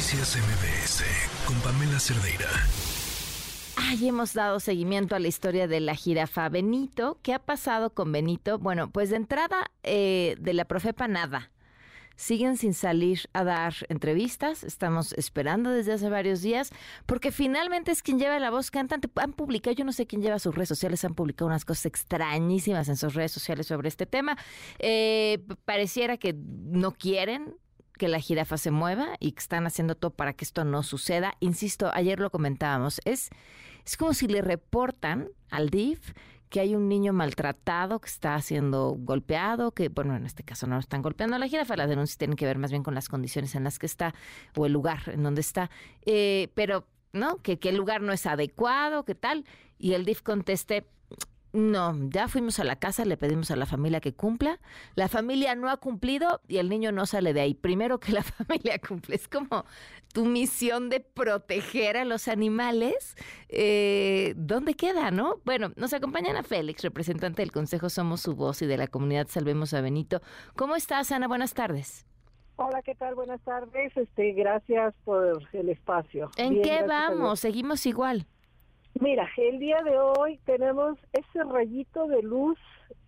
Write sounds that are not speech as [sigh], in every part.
Noticias MBS con Pamela Cerdeira. Ay, hemos dado seguimiento a la historia de la jirafa Benito. ¿Qué ha pasado con Benito? Bueno, pues de entrada eh, de la Profepa nada. Siguen sin salir a dar entrevistas. Estamos esperando desde hace varios días porque finalmente es quien lleva la voz cantante. Han publicado, yo no sé quién lleva sus redes sociales, han publicado unas cosas extrañísimas en sus redes sociales sobre este tema. Eh, pareciera que no quieren que la jirafa se mueva y que están haciendo todo para que esto no suceda. Insisto, ayer lo comentábamos, es, es como si le reportan al DIF que hay un niño maltratado que está siendo golpeado, que, bueno, en este caso no lo están golpeando a la jirafa, las denuncias tienen que ver más bien con las condiciones en las que está o el lugar en donde está, eh, pero, ¿no? Que, que el lugar no es adecuado, ¿qué tal? Y el DIF conteste, no, ya fuimos a la casa, le pedimos a la familia que cumpla. La familia no ha cumplido y el niño no sale de ahí. Primero que la [laughs] familia cumple. Es como tu misión de proteger a los animales. Eh, ¿Dónde queda, no? Bueno, nos acompañan a Félix, representante del Consejo Somos Su Voz y de la comunidad Salvemos a Benito. ¿Cómo estás, Ana? Buenas tardes. Hola, ¿qué tal? Buenas tardes. Este, gracias por el espacio. ¿En Bien, qué vamos? Seguimos igual. Mira, el día de hoy tenemos ese rayito de luz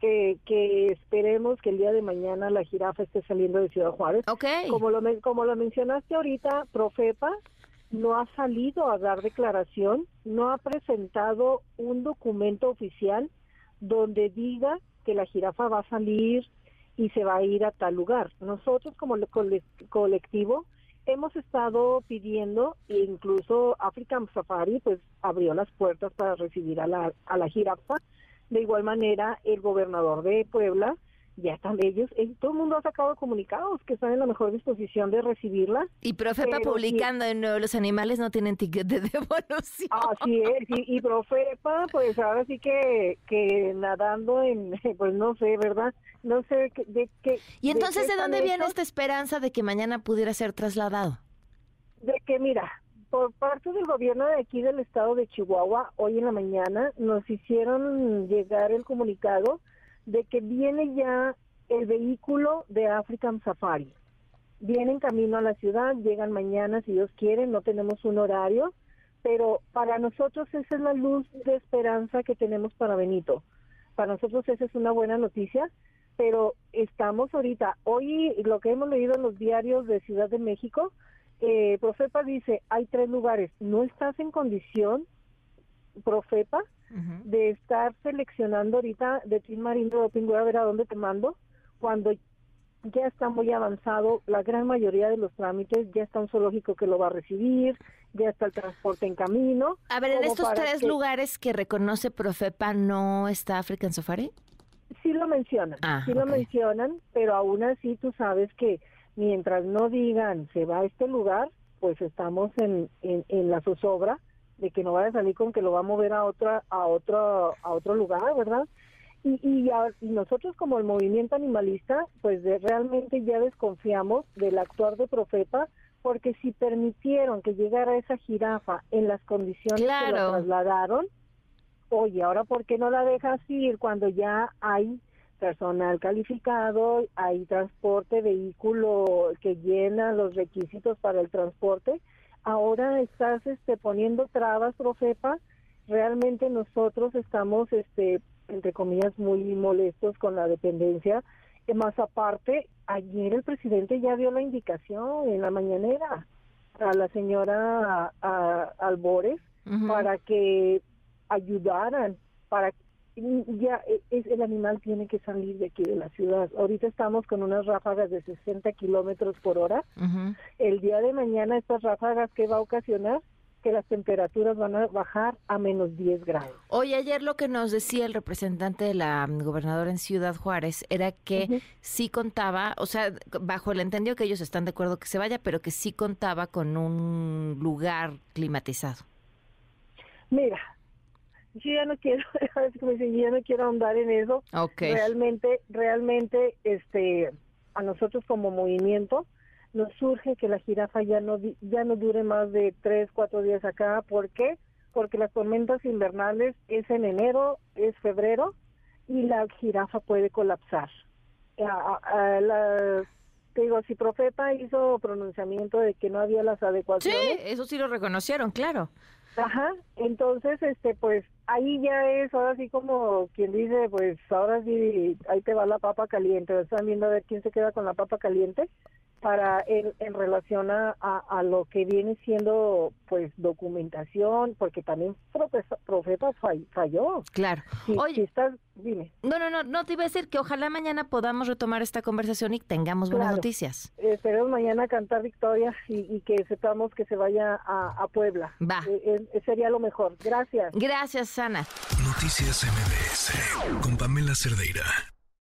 que, que esperemos que el día de mañana la jirafa esté saliendo de Ciudad Juárez. Ok. Como lo, como lo mencionaste ahorita, Profepa no ha salido a dar declaración, no ha presentado un documento oficial donde diga que la jirafa va a salir y se va a ir a tal lugar. Nosotros como cole- colectivo hemos estado pidiendo e incluso African Safari pues abrió las puertas para recibir a la, a la jirafa. De igual manera, el gobernador de Puebla ya están ellos, eh, todo el mundo ha sacado comunicados que están en la mejor disposición de recibirla. Y Profepa publicando de nuevo, los animales no tienen ticket de [laughs] devolución. Así es, y, y Profepa, pues ahora sí que, que nadando en, [laughs] pues no sé, ¿verdad? No sé de qué. ¿Y entonces de están dónde viene esta esperanza de que mañana pudiera ser trasladado? De que, mira, por parte del gobierno de aquí del estado de Chihuahua, hoy en la mañana nos hicieron llegar el comunicado de que viene ya el vehículo de African Safari. Vienen camino a la ciudad, llegan mañana si Dios quiere, no tenemos un horario, pero para nosotros esa es la luz de esperanza que tenemos para Benito. Para nosotros esa es una buena noticia, pero estamos ahorita, hoy lo que hemos leído en los diarios de Ciudad de México, eh, Profepa dice, hay tres lugares, no estás en condición, Profepa, de estar seleccionando ahorita de Team Marine Doping, voy a ver a dónde te mando, cuando ya está muy avanzado, la gran mayoría de los trámites, ya está un zoológico que lo va a recibir, ya está el transporte en camino. A ver, en estos tres que- lugares que reconoce Profepa, ¿no está African Safari? Sí lo mencionan, Ah, sí lo mencionan, pero aún así tú sabes que mientras no digan se va a este lugar, pues estamos en, en, en la zozobra de que no vaya a salir con que lo va a mover a otra a otro a otro lugar, ¿verdad? Y, y, a- y nosotros como el movimiento animalista, pues de- realmente ya desconfiamos del actuar de Profepa, porque si permitieron que llegara esa jirafa en las condiciones que la trasladaron, oye, ahora ¿por qué no la dejas ir cuando ya hay personal calificado, hay transporte, vehículo que llena los requisitos para el transporte? Ahora estás este, poniendo trabas, Profepa. Realmente nosotros estamos, este, entre comillas, muy molestos con la dependencia. Eh, Más aparte, ayer el presidente ya dio la indicación en la mañanera a la señora a- Albores Ujú. para que ayudaran, para ya e- es, el animal tiene que salir de aquí de la ciudad. Ahorita estamos con unas ráfagas de 60 kilómetros por hora. El día de mañana estas ráfagas que va a ocasionar que las temperaturas van a bajar a menos 10 grados. Hoy ayer lo que nos decía el representante de la mm, gobernadora en Ciudad Juárez era que sí contaba, o sea, bajo el entendido que ellos están de acuerdo que se vaya, pero que sí contaba con un lugar climatizado. Mira, yo ya no quiero, [laughs] dicen, yo ya no quiero ahondar en eso. Ok. Realmente, realmente, este, a nosotros como movimiento nos surge que la jirafa ya no ya no dure más de tres, cuatro días acá. ¿Por qué? Porque las tormentas invernales es en enero, es febrero y la jirafa puede colapsar. A- a- a la- te digo, si Profepa hizo pronunciamiento de que no había las Sí, adecuaciones, eso sí lo reconocieron, claro. Ajá, entonces, este, pues ahí ya es, ahora sí como quien dice, pues ahora sí, ahí te va la papa caliente, están viendo a ver quién se queda con la papa caliente para en, en relación a, a, a lo que viene siendo, pues, documentación, porque también Profesa- Profeta fall- falló. Claro. Si, Oye, si estás, dime, no, no, no, no te iba a decir que ojalá mañana podamos retomar esta conversación y tengamos buenas Claro. noticias. esperemos mañana cantar victoria y, y que sepamos que se vaya a, a Puebla. Va. Eh, eh, sería lo mejor. Gracias. Gracias, Ana. Noticias MBS con Pamela Cerdeira.